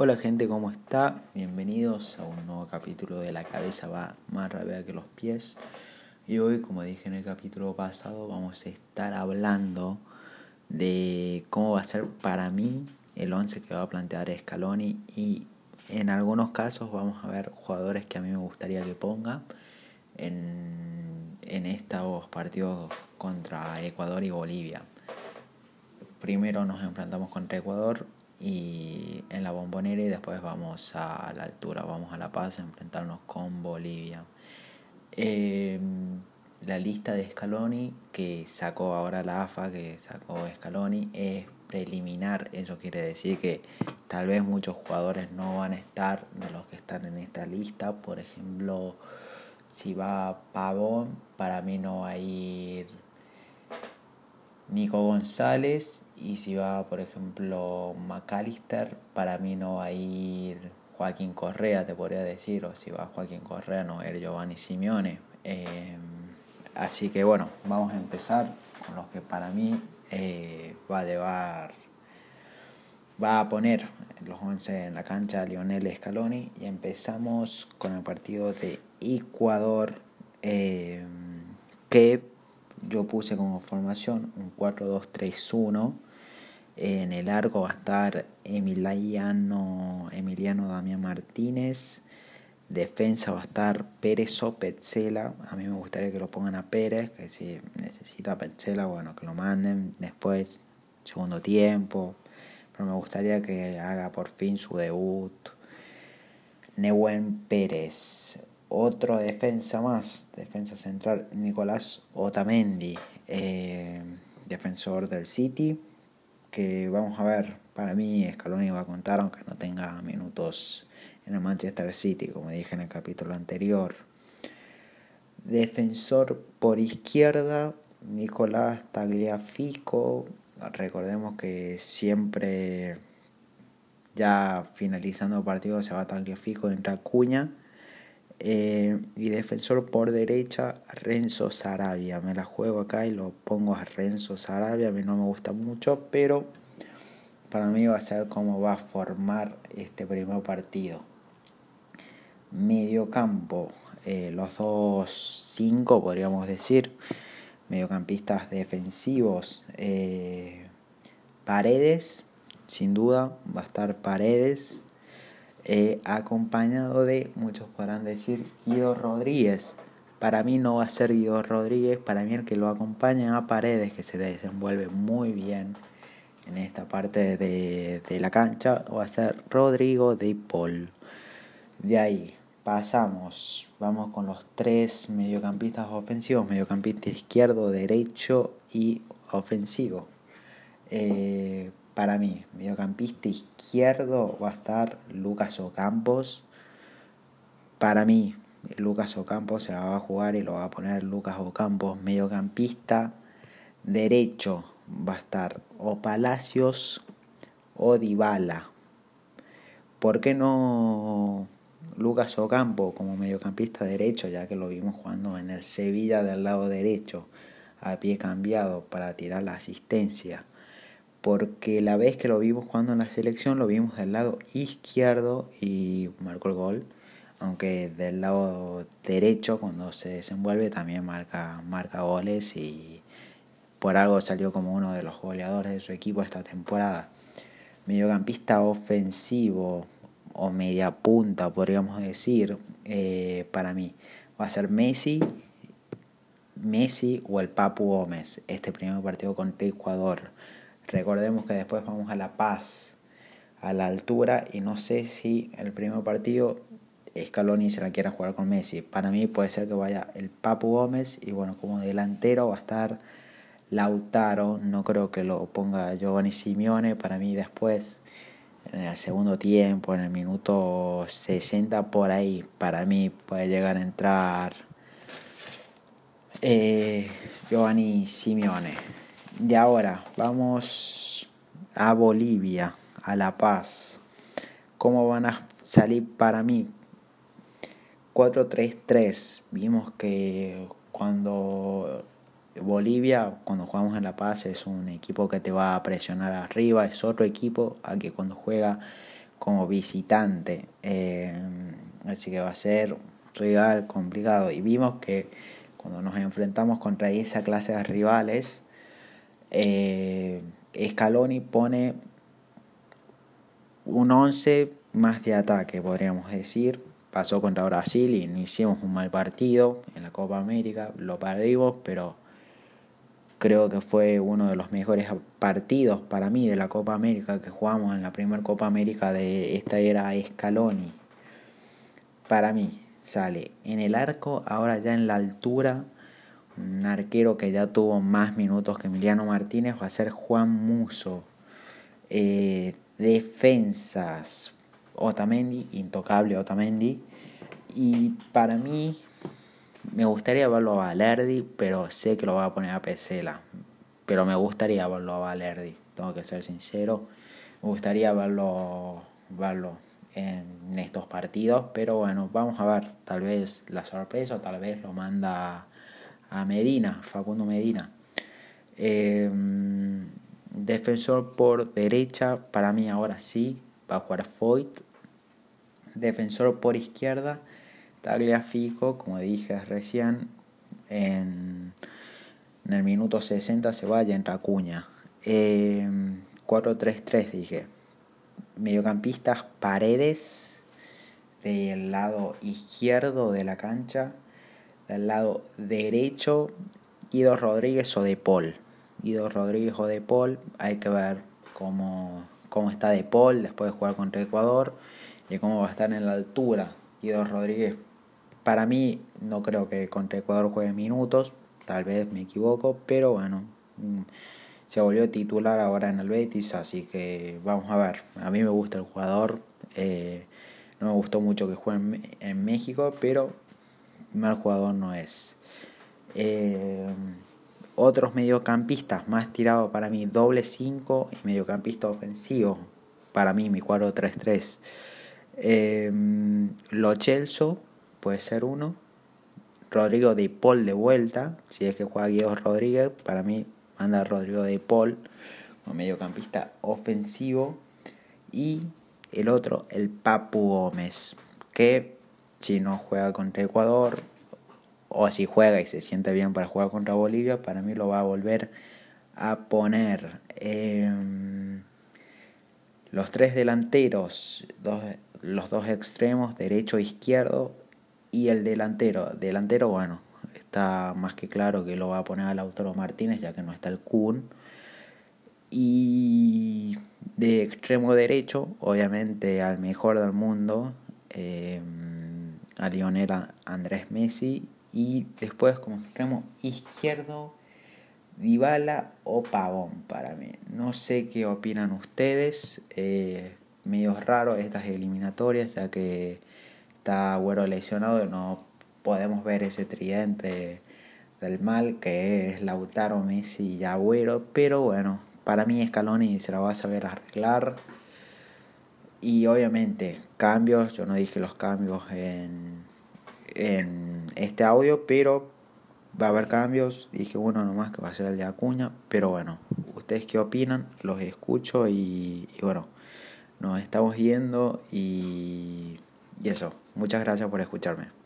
Hola gente, ¿cómo está? Bienvenidos a un nuevo capítulo de La cabeza va más rápida que los pies. Y hoy, como dije en el capítulo pasado, vamos a estar hablando de cómo va a ser para mí el 11 que va a plantear Scaloni y en algunos casos vamos a ver jugadores que a mí me gustaría que ponga en, en estos partidos contra Ecuador y Bolivia. Primero nos enfrentamos contra Ecuador y en la bombonera y después vamos a la altura, vamos a La Paz a enfrentarnos con Bolivia. Em, la lista de Scaloni que sacó ahora la AFA, que sacó Scaloni, es preliminar. Eso quiere decir que tal vez muchos jugadores no van a estar de los que están en esta lista. Por ejemplo, si va Pavón, para mí no va a ir Nico González y si va, por ejemplo, McAllister, para mí no va a ir Joaquín Correa, te podría decir, o si va Joaquín Correa, no va a ir Giovanni Simeone. Em, así que bueno, vamos a empezar con los que para mí eh, va a llevar, va a poner los 11 en la cancha Lionel Scaloni y empezamos con el partido de Ecuador em, que yo puse como formación un 4-2-3-1 en el arco va a estar Emiliano, Emiliano Damián Martínez. Defensa va a estar Pérez o Petzela. A mí me gustaría que lo pongan a Pérez, que si necesita Petzela, bueno, que lo manden después, segundo tiempo. Pero me gustaría que haga por fin su debut. Neuen Pérez. Otro defensa más, defensa central, Nicolás Otamendi, eh, defensor del City que vamos a ver, para mí Scaloni va a contar aunque no tenga minutos en el Manchester City, como dije en el capítulo anterior. Defensor por izquierda, Nicolás Tagliafico. Recordemos que siempre ya finalizando el partido se va Tagliafico, entra Cuña. Eh, y defensor por derecha, Renzo Sarabia. Me la juego acá y lo pongo a Renzo Sarabia. A mí no me gusta mucho, pero para mí va a ser cómo va a formar este primer partido. Medio campo, eh, los dos cinco podríamos decir. Mediocampistas defensivos. Eh, paredes, sin duda, va a estar Paredes acompañado de, muchos podrán decir, Guido Rodríguez. Para mí no va a ser Guido Rodríguez, para mí el que lo acompaña a Paredes, que se desenvuelve muy bien en esta parte de, de la cancha, va a ser Rodrigo de Paul. De ahí pasamos, vamos con los tres mediocampistas ofensivos, mediocampista izquierdo, derecho y ofensivo. Eh, para mí, mediocampista izquierdo va a estar Lucas Ocampos. Para mí, Lucas Ocampos se va a jugar y lo va a poner Lucas Ocampos. Mediocampista derecho va a estar o Palacios o Dybala. ¿Por qué no Lucas Ocampo como mediocampista derecho, ya que lo vimos jugando en el Sevilla del lado derecho, a pie cambiado para tirar la asistencia? Porque la vez que lo vimos jugando en la selección lo vimos del lado izquierdo y marcó el gol, aunque del lado derecho cuando se desenvuelve también marca, marca goles y por algo salió como uno de los goleadores de su equipo esta temporada. Mediocampista ofensivo o media punta, podríamos decir, eh, para mí va a ser Messi, Messi o el Papu Gómez, este primer partido contra Ecuador Recordemos que después vamos a La Paz, a la altura, y no sé si el primer partido Scaloni se la quiera jugar con Messi. Para mí puede ser que vaya el Papu Gómez y bueno, como delantero va a estar Lautaro. No creo que lo ponga Giovanni Simeone. Para mí después, en el segundo tiempo, en el minuto 60 por ahí, para mí puede llegar a entrar eh, Giovanni Simeone. De ahora vamos a Bolivia, a La Paz. ¿Cómo van a salir para mí? 4-3-3. Vimos que cuando Bolivia, cuando jugamos en La Paz, es un equipo que te va a presionar arriba. Es otro equipo a que cuando juega como visitante. Eh, así que va a ser rival complicado. Y vimos que cuando nos enfrentamos contra esa clase de rivales, eh, Scaloni pone un 11 más de ataque, podríamos decir. Pasó contra Brasil y no hicimos un mal partido en la Copa América, lo perdimos, pero creo que fue uno de los mejores partidos para mí de la Copa América que jugamos en la primera Copa América de esta era Scaloni. Para mí sale en el arco, ahora ya en la altura, un arquero que ya tuvo más minutos que Emiliano Martínez va a ser Juan Muso. Eh, defensas, Otamendi, intocable Otamendi. Y para mí me gustaría verlo a Valerdi, pero sé que lo va a poner a Pesela. Pero me gustaría verlo a Valerdi, tengo que ser sincero. Me gustaría verlo, verlo en estos partidos, pero bueno, vamos a ver. Tal vez la sorpresa, tal vez lo manda a Medina, Facundo Medina. Em, defensor por derecha, para mí ahora sí, va a jugar Foyt. Defensor por izquierda, Tagliafico, como dije recién, en, el minuto 60 se vaya en Racuña. 4-3-3 dije. Mediocampistas Paredes del lado izquierdo de la cancha, del lado derecho Guido Rodríguez o De Paul. Guido Rodríguez o De Paul, hay que ver cómo, cómo está De Paul después de jugar contra Ecuador y cómo va a estar en la altura. Guido Rodríguez, para mí, no creo que contra Ecuador juegue minutos, tal vez me equivoco, pero bueno, mm, se volvió titular ahora en el Betis, así que vamos a ver. A mí me gusta el jugador, eh, no me gustó mucho que juegue en, México, pero mal jugador no es. Eh, otros mediocampistas más tirado para mí, doble 5 y mediocampista ofensivo. Para mí, mi 4-3-3. Eh, Lo Chelso puede ser uno. Rodrigo de Paul de vuelta. Si es que juega Guido Rodríguez, para mí anda Rodrigo de Paul como mediocampista ofensivo. Y el otro, el Papu Gómez, que si no juega contra Ecuador, o si juega y se siente bien para jugar contra Bolivia, para mí lo va a volver a poner. Em, los tres delanteros, los dos extremos, derecho e izquierdo, y el delantero. Delantero, bueno, está más que claro que lo va a poner a Lautaro Martínez, ya que no está el Kun. Y de extremo derecho, obviamente al mejor del mundo, em, a Lionel Andrés Messi y después como extremo izquierdo, Dybala o Pavón para mí. No sé qué opinan ustedes. Eh, medio raro estas eliminatorias ya que está Agüero lesionado y no podemos ver ese tridente del mal que es Lautaro, Messi y Agüero. Pero bueno, para mí Scaloni se la va a saber arreglar. Y obviamente cambios, yo no dije los cambios en en este audio, pero va a haber cambios. Dije uno nomás que va a ser el de Acuña, pero bueno, ustedes qué opinan, los escucho y, bueno, nos estamos viendo y, y eso. Muchas gracias por escucharme.